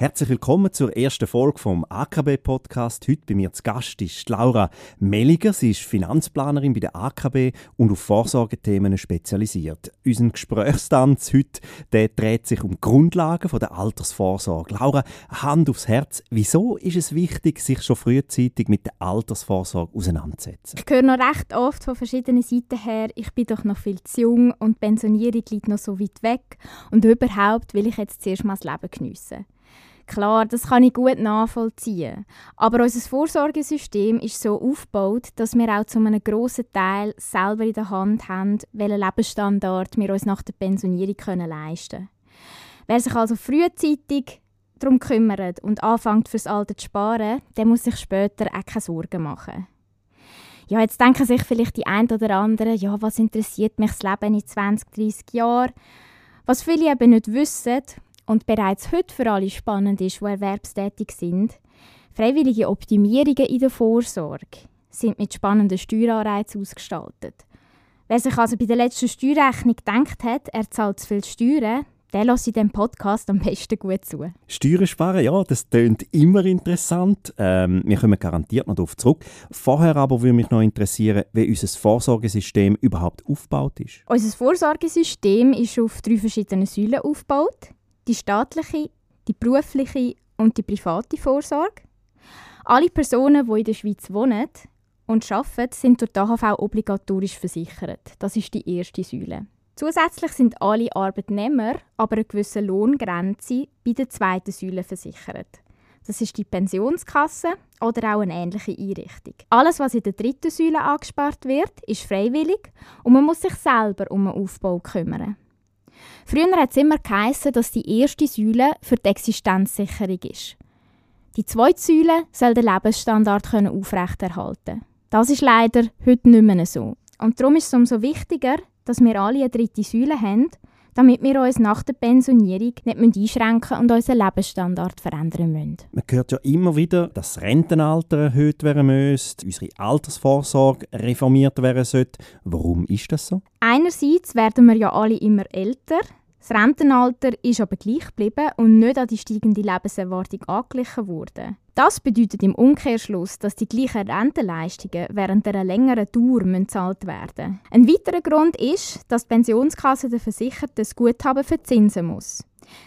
Herzlich willkommen zur ersten Folge vom AKB Podcast. Heute bei mir zu Gast ist Laura Melliger. Sie ist Finanzplanerin bei der AKB und auf Vorsorgethemen spezialisiert. Unser Gesprächstanz heute der dreht sich um Grundlagen der Altersvorsorge. Laura, Hand aufs Herz. Wieso ist es wichtig, sich schon frühzeitig mit der Altersvorsorge auseinanderzusetzen? Ich höre noch recht oft von verschiedenen Seiten her, ich bin doch noch viel zu jung und die Pensionierung liegt noch so weit weg und überhaupt will ich jetzt zuerst mal das Leben geniessen. Klar, das kann ich gut nachvollziehen. Aber unser Vorsorgesystem ist so aufgebaut, dass wir auch zu einem grossen Teil selber in der Hand haben, welchen Lebensstandard wir uns nach der Pensionierung leisten können. Wer sich also frühzeitig darum kümmert und anfängt fürs Alter zu sparen, der muss sich später auch keine Sorgen machen. Ja, jetzt denken sich vielleicht die einen oder anderen, ja, was interessiert mich das Leben in 20, 30 Jahren? Was viele eben nicht wissen, und bereits heute für alle spannend ist, die erwerbstätig sind, freiwillige Optimierungen in der Vorsorge sind mit spannenden Steueranreizen ausgestaltet. Wer sich also bei der letzten Steuerrechnung gedacht hat, er zahlt zu viel Steuern, der lässt in diesem Podcast am besten gut zu. Steuern sparen, ja, das klingt immer interessant. Ähm, wir kommen garantiert noch darauf zurück. Vorher aber würde mich noch interessieren, wie unser Vorsorgesystem überhaupt aufgebaut ist. Unser Vorsorgesystem ist auf drei verschiedene Säulen aufgebaut die staatliche, die berufliche und die private Vorsorge. Alle Personen, die in der Schweiz wohnen und arbeiten, sind durch die AHV obligatorisch versichert. Das ist die erste Säule. Zusätzlich sind alle Arbeitnehmer aber eine gewisse Lohngrenze bei der zweiten Säule versichert. Das ist die Pensionskasse oder auch eine ähnliche Einrichtung. Alles, was in der dritten Säule angespart wird, ist freiwillig und man muss sich selber um den Aufbau kümmern. Früher hat es immer geheißen, dass die erste Säule für die Existenzsicherung ist. Die zweite Säule soll den Lebensstandard aufrechterhalten Das ist leider heute nicht mehr so. Und darum ist es umso wichtiger, dass wir alle eine dritte Säule haben, damit wir uns nach der Pensionierung nicht einschränken und unseren Lebensstandard verändern müssen. Man hört ja immer wieder, dass das Rentenalter erhöht werden müsste, unsere Altersvorsorge reformiert werden sollte. Warum ist das so? Einerseits werden wir ja alle immer älter, das Rentenalter ist aber gleich geblieben und nicht an die steigende Lebenserwartung angeglichen worden. Das bedeutet im Umkehrschluss, dass die gleichen Rentenleistungen während einer längeren Dauer gezahlt werden Ein weiterer Grund ist, dass die Pensionskasse den Versicherten das Guthaben verzinsen muss.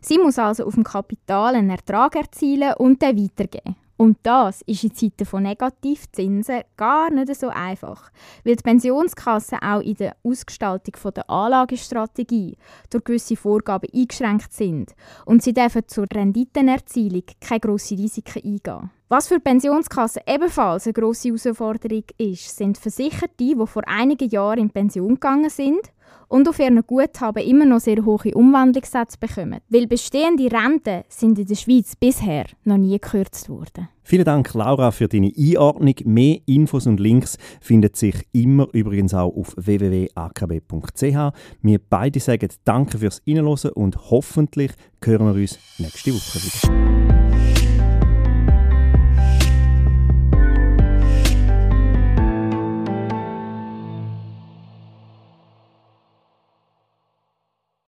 Sie muss also auf dem Kapital einen Ertrag erzielen und den weitergeben. Und das ist in Zeiten von Negativzinsen gar nicht so einfach, weil die Pensionskassen auch in der Ausgestaltung der Anlagestrategie durch gewisse Vorgaben eingeschränkt sind. Und sie dürfen zur Renditenerzielung keine grossen Risiken eingehen. Was für Pensionskassen ebenfalls eine grosse Herausforderung ist, sind Versicherte, die vor einigen Jahren in Pension gegangen sind und auf ihren Guthaben immer noch sehr hohe Umwandlungssätze bekommen. Weil bestehende Renten sind in der Schweiz bisher noch nie gekürzt worden. Vielen Dank, Laura, für deine Einordnung. Mehr Infos und Links finden sich immer übrigens auch auf www.akb.ch. Wir beide sagen Danke fürs Reinhören und hoffentlich hören wir uns nächste Woche wieder.